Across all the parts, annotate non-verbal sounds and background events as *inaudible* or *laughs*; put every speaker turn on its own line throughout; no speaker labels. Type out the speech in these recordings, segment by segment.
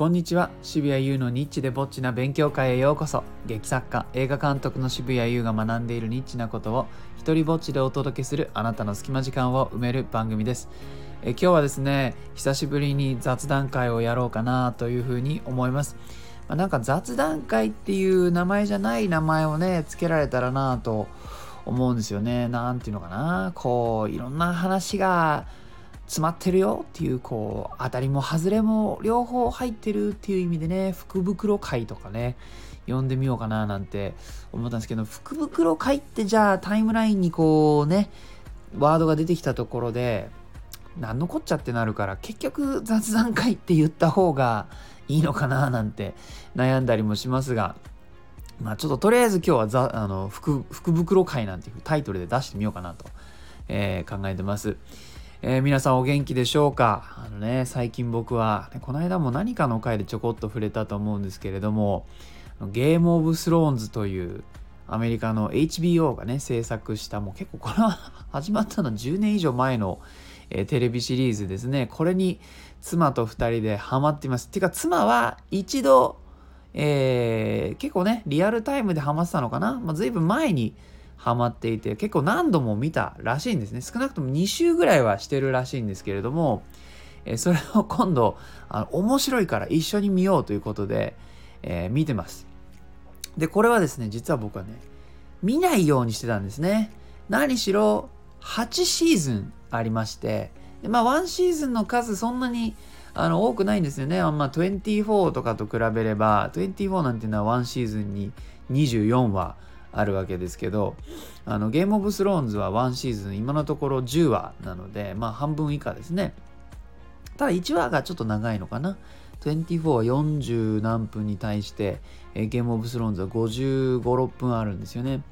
こんにちは。渋谷優のニッチでぼっちな勉強会へようこそ。劇作家映画監督の渋谷優が学んでいるニッチなことを一人ぼっちでお届けするあなたの隙間時間を埋める番組です。え今日はですね久しぶりに雑談会をやろうかなというふうに思います、まあ、なんか雑談会っていう名前じゃない名前をね付けられたらなと思うんですよね。何ていうのかな。こういろんな話が詰まってるよっていうこう当たりも外れも両方入ってるっていう意味でね福袋会とかね読んでみようかななんて思ったんですけど福袋会ってじゃあタイムラインにこうねワードが出てきたところで何のこっちゃってなるから結局雑談会って言った方がいいのかななんて悩んだりもしますがまあちょっととりあえず今日はザあの福福袋会なんていうタイトルで出してみようかなと、えー、考えてます。えー、皆さんお元気でしょうか？あのね、最近僕は、ね、この間も何かの回でちょこっと触れたと思うんですけれども、ゲームオブスローンズというアメリカの HBO がね、制作した、もう結構これは始まったの10年以上前の、えー、テレビシリーズですね。これに妻と2人でハマっています。てか妻は一度、えー、結構ね、リアルタイムでハマってたのかな、まあ、随分前にハマっていて結構何度も見たらしいんですね。少なくとも2週ぐらいはしてるらしいんですけれども、えそれを今度あの面白いから一緒に見ようということで、えー、見てます。でこれはですね実は僕はね見ないようにしてたんですね。何しろ8シーズンありましてでまあ1シーズンの数そんなにあの多くないんですよね。ま、24とかと比べれば24なんていうのは1シーズンに24話あるわけですけどあのゲームオブスローンズは1シーズン今のところ10話なのでまあ半分以下ですねただ1話がちょっと長いのかな24は40何分に対して、えー、ゲームオブスローンズは55、6分あるんですよね。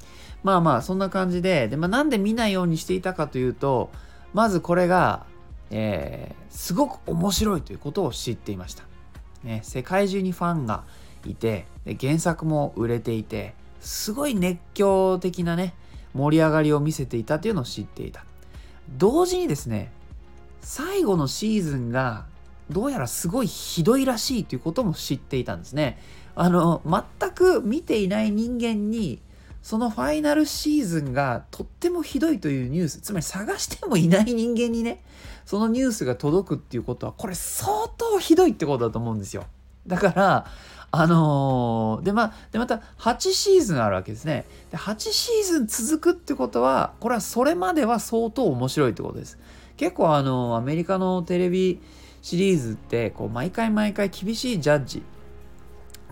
まあまあそんな感じで、でまあ、なんで見ないようにしていたかというと、まずこれが、えー、すごく面白いということを知っていました。ね、世界中にファンがいて、原作も売れていて、すごい熱狂的なね、盛り上がりを見せていたというのを知っていた。同時にですね、最後のシーズンがどうやらすごいひどいらしいということも知っていたんですね。あの、全く見ていない人間に、そのファイナルシーズンがとってもひどいというニュース、つまり探してもいない人間にね、そのニュースが届くっていうことは、これ相当ひどいってことだと思うんですよ。だから、あのー、で、ま、で、また、8シーズンあるわけですね。で、8シーズン続くってことは、これはそれまでは相当面白いってことです。結構、あのー、アメリカのテレビシリーズって、こう、毎回毎回厳しいジャッジ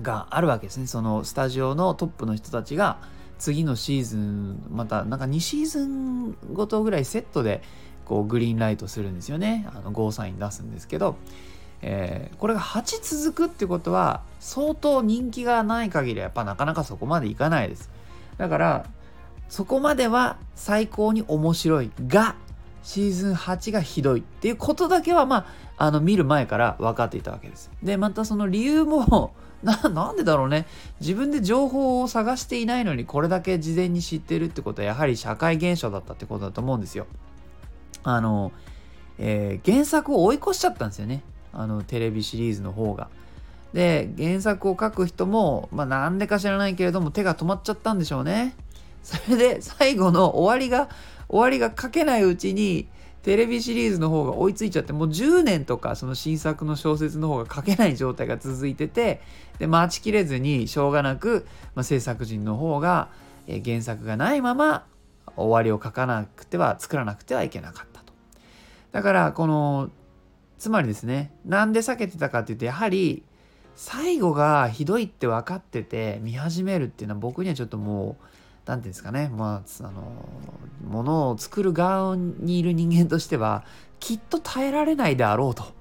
があるわけですね。その、スタジオのトップの人たちが、次のシーズン、また、なんか2シーズンごとぐらいセットで、こう、グリーンライトするんですよね。あの、ゴーサイン出すんですけど、えー、これが8続くってことは相当人気がない限りやっぱなかなかそこまでいかないです。だからそこまでは最高に面白いがシーズン8がひどいっていうことだけはまああの見る前から分かっていたわけです。でまたその理由も *laughs* ななんでだろうね。自分で情報を探していないのにこれだけ事前に知ってるってことはやはり社会現象だったってことだと思うんですよ。あの、えー、原作を追い越しちゃったんですよね。あのテレビシリーズの方が。で原作を書く人も、まあ、なんでか知らないけれども手が止まっちゃったんでしょうね。それで最後の終わりが終わりが書けないうちにテレビシリーズの方が追いついちゃってもう10年とかその新作の小説の方が書けない状態が続いててで待ちきれずにしょうがなく、まあ、制作人の方が、え原作がないまま終わりを書かなくては作らなくてはいけなかったと。だからこのつまりですねなんで避けてたかっていうとやはり最後がひどいって分かってて見始めるっていうのは僕にはちょっともう何て言うんですかねまああのものを作る側にいる人間としてはきっと耐えられないであろうと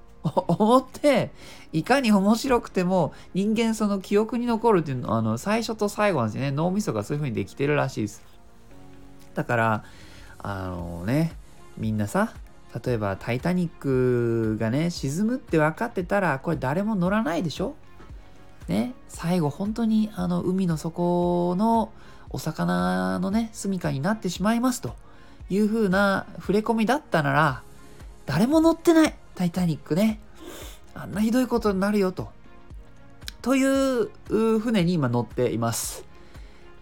思っていかに面白くても人間その記憶に残るっていうのはあの最初と最後なんですよね。脳みそがそういう風にできてるらしいです。だからあのねみんなさ例えば「タイタニック」がね沈むって分かってたらこれ誰も乗らないでしょ？ね？最後本当にあの海の底のお魚のね住処になってしまいますという風な触れ込みだったなら誰も乗ってないタイタニックねあんなひどいことになるよとという船に今乗っています。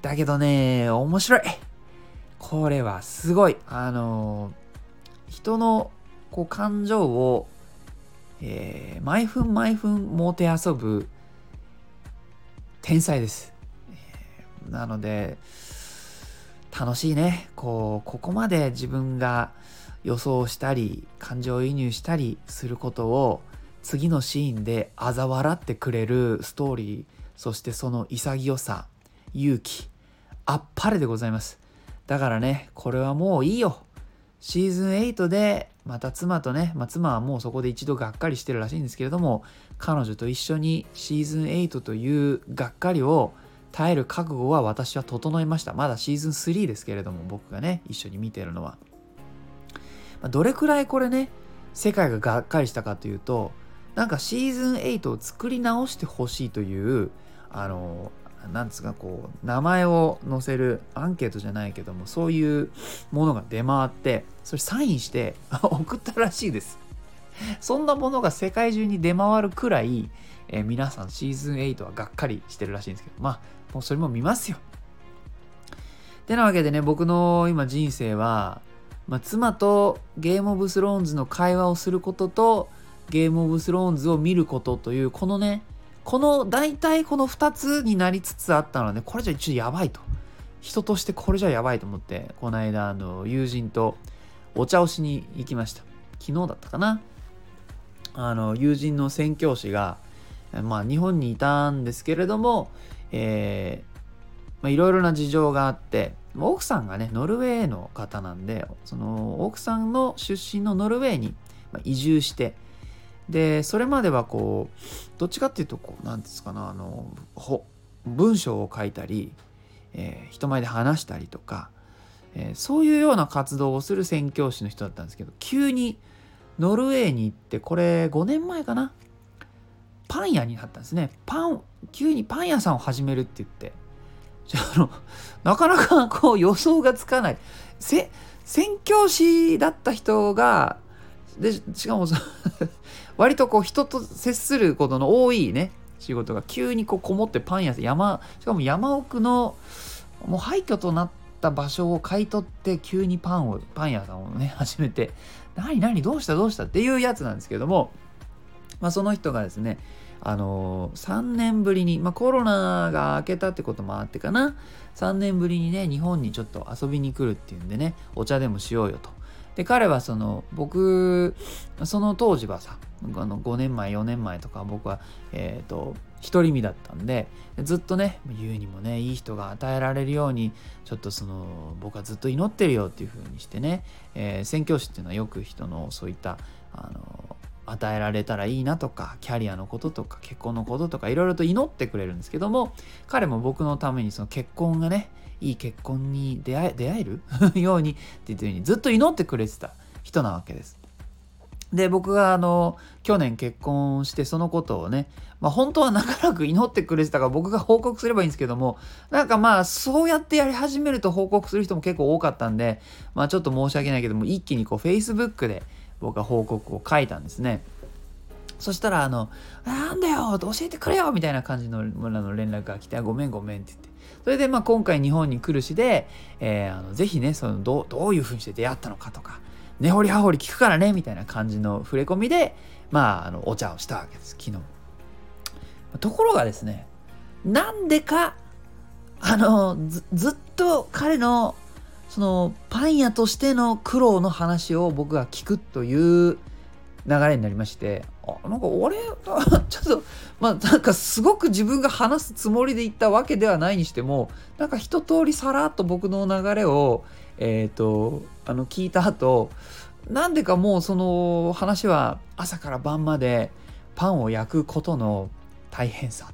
だけどね、面白い。これはすごい。あの人のこう感情を、えー、毎分毎分もてあそぶ天才です。え、なので、楽しいね。こう、ここまで自分が予想したり、感情移入したりすることを、次のシーンで嘲笑ってくれるストーリーそしてその潔さ勇気あっぱれでございますだからねこれはもういいよシーズン8でまた妻とね、まあ、妻はもうそこで一度がっかりしてるらしいんですけれども彼女と一緒にシーズン8というがっかりを耐える覚悟は私は整いました。まだシーズン3ですけれども僕がね一緒に見てるのは、まあ、どれくらいこれね世界ががっかりしたかというとなんかシーズン8を作り直してほしいというあのなんですかこう名前を載せるアンケートじゃないけどもそういうものが出回ってそれサインして *laughs* 送ったらしいです。そんなものが世界中に出回るくらい、えー、皆さんシーズン8はがっかりしてるらしいんですけどまあもうそれも見ますよ。てなわけでね僕の今人生は、まあ、妻とゲームオブスローンズの会話をすることとゲームオブスローンズを見ることというこのねこの大体この2つになりつつあったのでこれじゃ一応やばいと。人としてこれじゃやばいと思ってこの間あの友人とお茶をしに行きました。昨日だったかな。あの友人の宣教師がまあ日本にいたんですけれどもえー、いろいろな事情があって奥さんがねノルウェーの方なんでその奥さんの出身のノルウェーに移住してでそれまではこうどっちかっていうとこう何ですかなあの文章を書いたり、えー、人前で話したりとか、えー、そういうような活動をする宣教師の人だったんですけど急にノルウェーに行ってこれ5年前かなパン屋になったんですね。パン急にパン屋さんを始めるって言ってじゃあのなかなかこう予想がつかない。せ宣教師だった人がでしかもそ割とこう人と接することの多いね仕事が急にこうこもってパン屋さん山しかも山奥のもう廃墟となった場所を買い取って急にパンをパン屋さんをね *laughs* 始めて何何どうしたどうしたっていうやつなんですけども、まあ、その人がですねあのー、3年ぶりに、まあ、コロナが明けたってこともあってかな。3年ぶりにね日本にちょっと遊びに来るっていうんでねお茶でもしようよと。で彼はその僕その当時はさあの5年前4年前とか僕はえっ、ー、と独り身だったんでずっとね言うにもねいい人が与えられるようにちょっとその僕はずっと祈ってるよっていう風にしてね、えー、宣教師っていうのはよく人のそういったあの与えられたらいいなとかキャリアのこととか結婚のこととかいろいろと祈ってくれるんですけども彼も僕のためにその結婚がねいい結婚に出会え出会える？*laughs* ようにって言ったようにずっと祈ってくれてた人なわけです。で僕があの去年結婚してそのことをね、まあ、本当は長らく祈ってくれてたから僕が報告すればいいんですけどもなんかまあそうやってやり始めると報告する人も結構多かったんでまあちょっと申し訳ないけども一気にこう Facebook で僕は報告を書いたんですね。そしたら、あの、なんだよ教えてくれよみたいな感じのの連絡が来て、ごめんごめんって言って。それで、まあ、今回日本に来るしで、えー、あのぜひね、そのどどういうふうにして出会ったのかとか、根掘り葉掘り聞くからね、みたいな感じの触れ込みで、まあ、あの、お茶をしたわけです、昨日。ところがですね、なんでか、あの、ずずっと彼の、その、パン屋としての苦労の話を僕が聞くという流れになりまして、あなんか俺 *laughs* ちょっとまあなんかすごく自分が話すつもりで言ったわけではないにしてもなんか一通りさらっと僕の流れをえっ、ー、とあの聞いた後なんでかもうその話は朝から晩までパンを焼くことの大変さ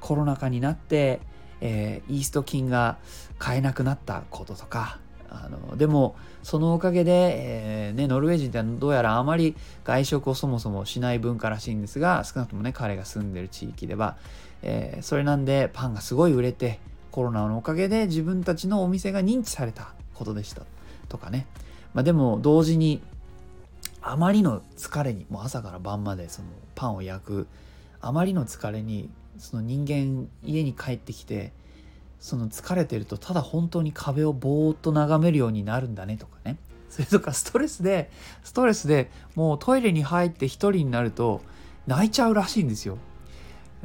コロナ禍になって、えー、イースト菌が買えなくなったこととかあのでもそのおかげで、えー、ね、ノルウェー人ってどうやらあまり外食をそもそもしない文化らしいんですが少なくともね彼が住んでる地域では、えー、それなんでパンがすごい売れてコロナのおかげで自分たちのお店が認知されたことでしたとかね、まあ、でも同時にあまりの疲れにもう朝から晩までそのパンを焼くあまりの疲れにその人間家に帰ってきてその疲れてるとただ本当に壁をぼーっと眺めるようになるんだねとかねそれとかストレスでストレスでもうトイレに入って一人になると泣いちゃうらしいんですよ。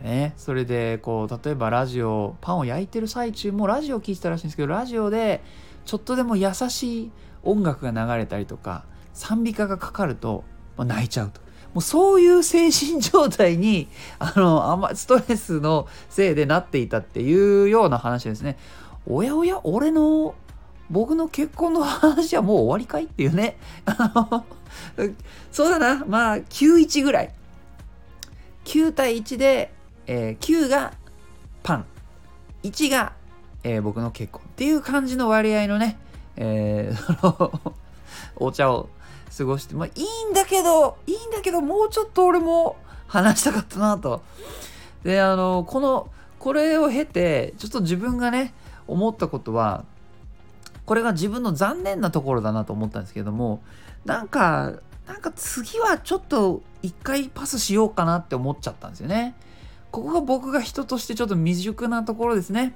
ね、それでこう例えばラジオパンを焼いてる最中もラジオ聴いてたらしいんですけどラジオでちょっとでも優しい音楽が流れたりとか賛美歌がかかると、まあ、泣いちゃうと。もうそういう精神状態にあのあんまストレスのせいでなっていたっていうような話ですね。おやおや俺の僕の結婚の話はもう終わりかいっていうね。あのそうだな。まあ、91ぐらい。9対1で、えー、9がパン。1が、えー、僕の結婚っていう感じの割合のね、えー、*laughs* お茶を過ごして、まあいいんだけど、いいんだけど、もうちょっと俺も話したかったなと。で、あの、この、これを経て、ちょっと自分がね、思ったことは、これが自分の残念なところだなと思ったんですけどもなんかなんか次はちょっと一回パスしようかなって思っちゃったんですよねここが僕が人としてちょっと未熟なところですね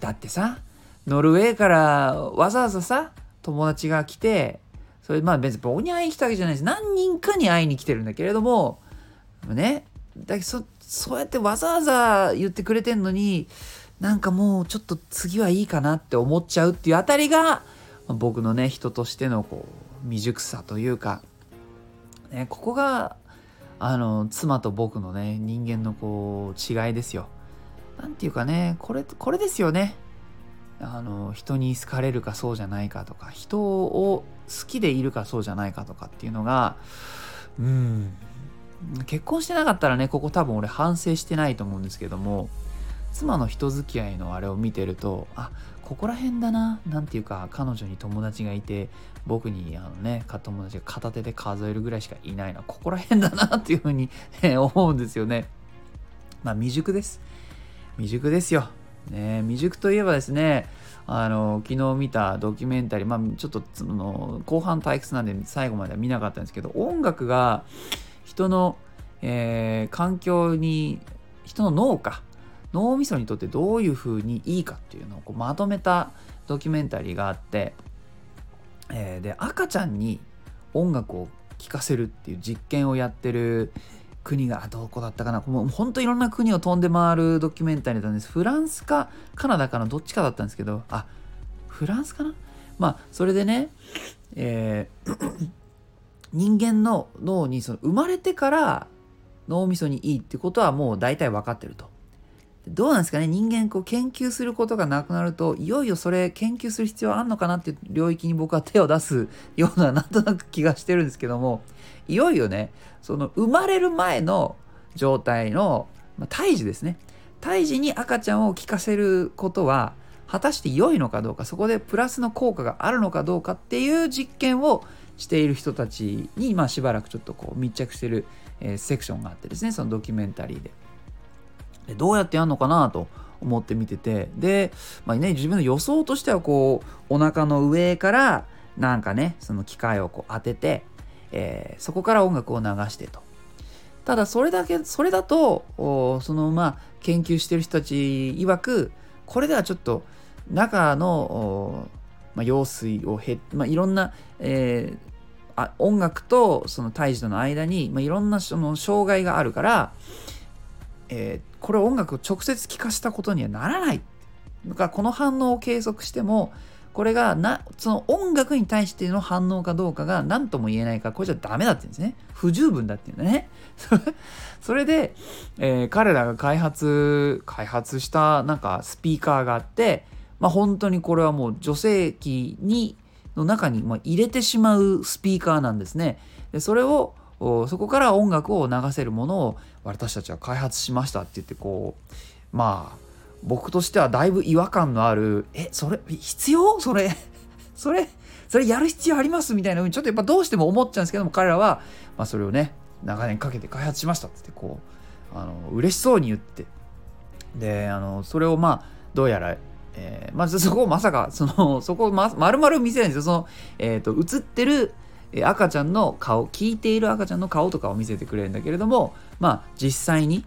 だってさノルウェーからわざわざさ友達が来てそれまあ別に僕に会いに来たわけじゃないです何人かに会いに来てるんだけれどもねだけどそうやってわざわざ言ってくれてんのになんかもうちょっと次はいいかなって思っちゃうっていうあたりが僕のね人としてのこう未熟さというか、ね、ここがあの妻と僕のね人間のこう違いですよ。なんていうかねこれこれですよね。あの人に好かれるかそうじゃないかとか人を好きでいるかそうじゃないかとかっていうのがうん結婚してなかったらねここ多分俺反省してないと思うんですけども妻の人付き合いのあれを見てるとあここら辺だな何ていうか彼女に友達がいて僕にあのね友達が片手で数えるぐらいしかいないのここら辺だなっていうふうに思うんですよね。まあ未熟です。未熟ですよ。ね未熟といえばですねあの昨日見たドキュメンタリーまあちょっとその後半退屈なんで最後までは見なかったんですけど音楽が人の、えー、環境に人の脳か脳みそにとってどういうふうにいいかっていうのをこうまとめたドキュメンタリーがあって、えー、で赤ちゃんに音楽を聴かせるっていう実験をやってる国がどこだったかな。もう本当いろんな国を飛んで回るドキュメンタリーだったんです。フランスかカナダかのどっちかだったんですけど。あフランスかな？まあそれでね、えー *coughs* 人間の脳にその生まれてから脳みそにいいってことはもう大体分かってると。どうなんですかね？人間こう研究することがなくなるといよいよそれ研究する必要あんのかなっていう領域に僕は手を出すようななんとなく気がしてるんですけどもいよいよねその生まれる前の状態の、まあ、胎児ですね胎児に赤ちゃんを聞かせることは果たして良いのかどうかそこでプラスの効果があるのかどうかっていう実験をしている人たちに、まあ、しばらくちょっとこう密着してる、えー、セクションがあってですねそのドキュメンタリーで。でどうやってやるのかなと思って見ててで、まあね、自分の予想としてはこうお腹の上からなんかねその機械をこう当てて、えー、そこから音楽を流してと。ただそれだけそれだとそのまあ研究してる人たち曰くこれではちょっと中のまあ、用水をへ、まあ、いろんな、えー、あ音楽とその胎児との間に、まあ、いろんなその障害があるから、えー、これ音楽を直接聴かせたことにはならない。だからこの反応を計測してもこれがなその音楽に対しての反応かどうかが何とも言えないからこれじゃダメだって言うんですね。不十分だっていうんだね。*laughs* それで、えー、彼らが開発開発したなんかスピーカーがあってまあ本当にこれはもう女性器にの中に入れてしまうスピーカーなんですね。でそれをそこから音楽を流せるものを私たちは開発しましたって言ってこうまあ僕としてはだいぶ違和感のあるえそれ必要？それ *laughs* それそれやる必要ありますみたいなふうにちょっとやっぱどうしても思っちゃうんですけども彼らは、まあ、それをね長年かけて開発しましたってってこうあの嬉しそうに言って。であのそれをまあどうやらえー、まずそこをまさかそのそこをま丸々見せないんですよ。その、えーと、映ってるえ赤ちゃんの顔聞いている赤ちゃんの顔とかを見せてくれるんだけれどもまあ実際に、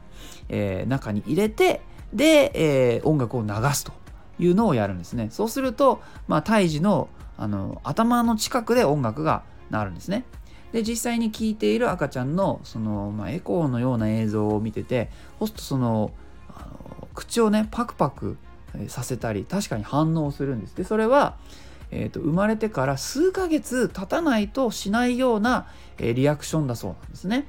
えー、中に入れてで、えー、音楽を流すというのをやるんですね。そうすると、まあ、胎児のあの頭の近くで音楽が鳴るんですね。で実際に聞いている赤ちゃんのその、まあ、エコーのような映像を見ててそうすとそのあの口をねパクパクさせたり確かに反応するんです。でそれは、えーと、生まれてから数ヶ月経たないとしないような、えー、リアクションだそうなんですね。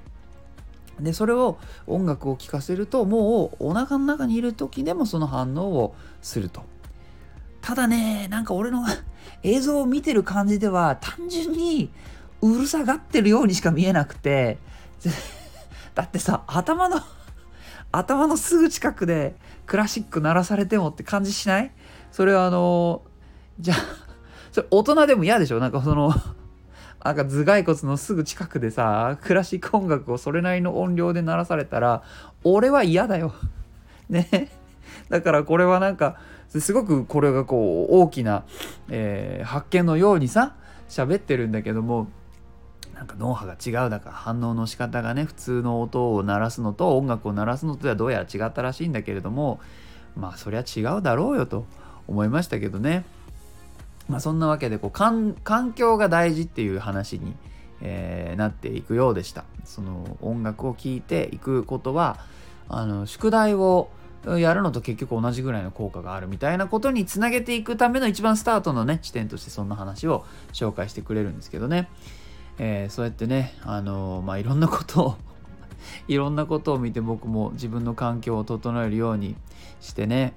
でそれを音楽を聴かせるともうお腹の中にいる時でもその反応をすると。ただねなんか俺の *laughs* 映像を見てる感じでは単純にうるさがってるようにしか見えなくて *laughs* だってさ頭の *laughs* 頭のすぐ近くでクラシック鳴らされてもって感じしない？それはあのじゃあそれ大人でも嫌でしょ？なんかその *laughs* なんか頭蓋骨のすぐ近くでさクラシック音楽をそれなりの音量で鳴らされたら俺は嫌だよ。*laughs* ね。だからこれはなんかすごくこれがこう大きな、えー、発見のようにさ喋ってるんだけどもなんか脳波が違うだから反応の仕方がね普通の音を鳴らすのと音楽を鳴らすのとではどうやら違ったらしいんだけれどもまあそりゃ違うだろうよと思いましたけどねまあそんなわけでこう環境が大事っていう話に、えー、なっていくようでしたその音楽を聴いていくことはあの宿題をやるのと結局同じぐらいの効果があるみたいなことにつなげていくための一番スタートのね地点としてそんな話を紹介してくれるんですけどね。えー、そうやってね、あの、まあ、いろんなことをいろんなことを見て僕も自分の環境を整えるようにしてね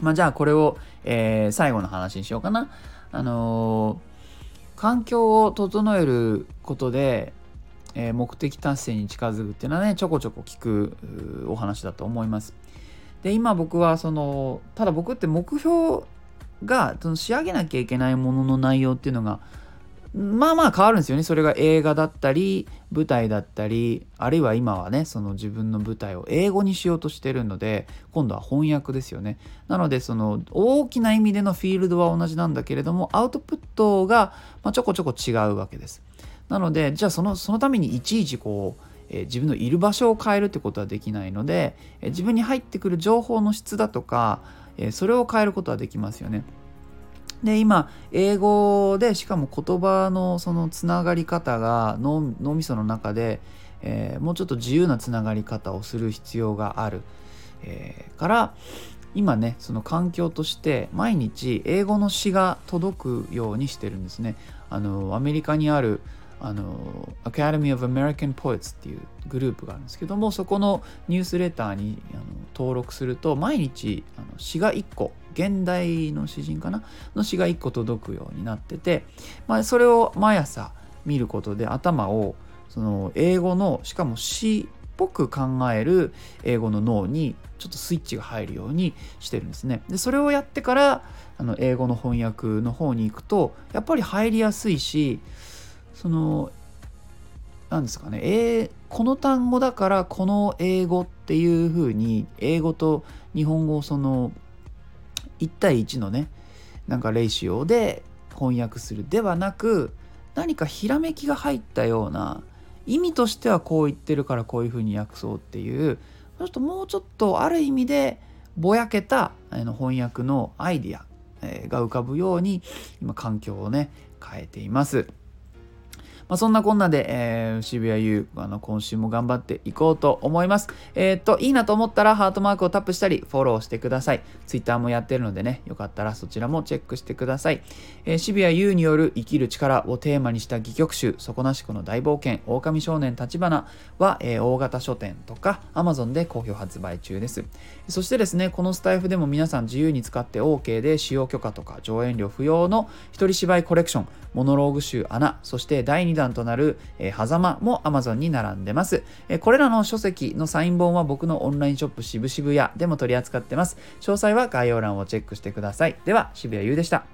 まあじゃあこれを、えー、最後の話にしようかな。あの環境を整えることで、え目的達成に近づくっていうのはねちょこちょこ聞くお話だと思います。で今僕はそのただ僕って目標がその仕上げなきゃいけないものの内容っていうのがまあまあ変わるんですよね。それが映画だったり、舞台だったり、あるいは今はね、その自分の舞台を英語にしようとしてるので、今度は翻訳ですよね。なので、その大きな意味でのフィールドは同じなんだけれども、アウトプットが、ちょこちょこ違うわけです。なので、じゃあそのそのためにいちいちこう、え、自分のいる場所を変えるってことはできないので、え、自分に入ってくる情報の質だとか、え、それを変えることはできますよね。で今英語でしかも言葉のそのつながり方が脳脳みその中で、えー、もうちょっと自由なつながり方をする必要がある、えー、から今ねその環境として毎日英語の詩が届くようにしてるんですね。あのアメリカにあるあの Academy of American Poets っていうグループがあるんですけどもそこのニュースレターにあの登録すると毎日あの詩が1個現代の詩人かなの詩が1個届くようになってて、まあ、それを毎朝見ることで頭をその英語のしかも詩っぽく考える英語の脳にちょっとスイッチが入るようにしてるんですね。でそれをやってからあの英語の翻訳の方に行くとやっぱり入りやすいしその何ですかね、えー、この単語だからこの英語っていう風に英語と日本語をその1対1のねなんかレイシオで翻訳するではなく何かひらめきが入ったような意味としてはこう言ってるからこういうふうに訳そうっていうちょっともうちょっとある意味でぼやけたあの翻訳のアイディアが浮かぶように今環境をね変えています。まあ、そんなこんなで、えー、渋谷優あの今週も頑張っていこうと思います。えー、っと、いいなと思ったらハートマークをタップしたり、フォローしてください。Twitter もやってるのでね、よかったらそちらもチェックしてください。えー、渋谷優による生きる力をテーマにした戯曲集、底なしこの大冒険、狼少年立花は、えー、大型書店とか Amazon で好評発売中です。そしてですね、このスタイフでも皆さん自由に使って OK で使用許可とか上演料不要の一人芝居コレクション、モノローグ集穴、そして第2弾となる、えー、狭間も Amazon に並んでます、えー、これらの書籍のサイン本は僕のオンラインショップ渋々屋でも取り扱ってます。詳細は概要欄をチェックしてください。では、渋谷優でした。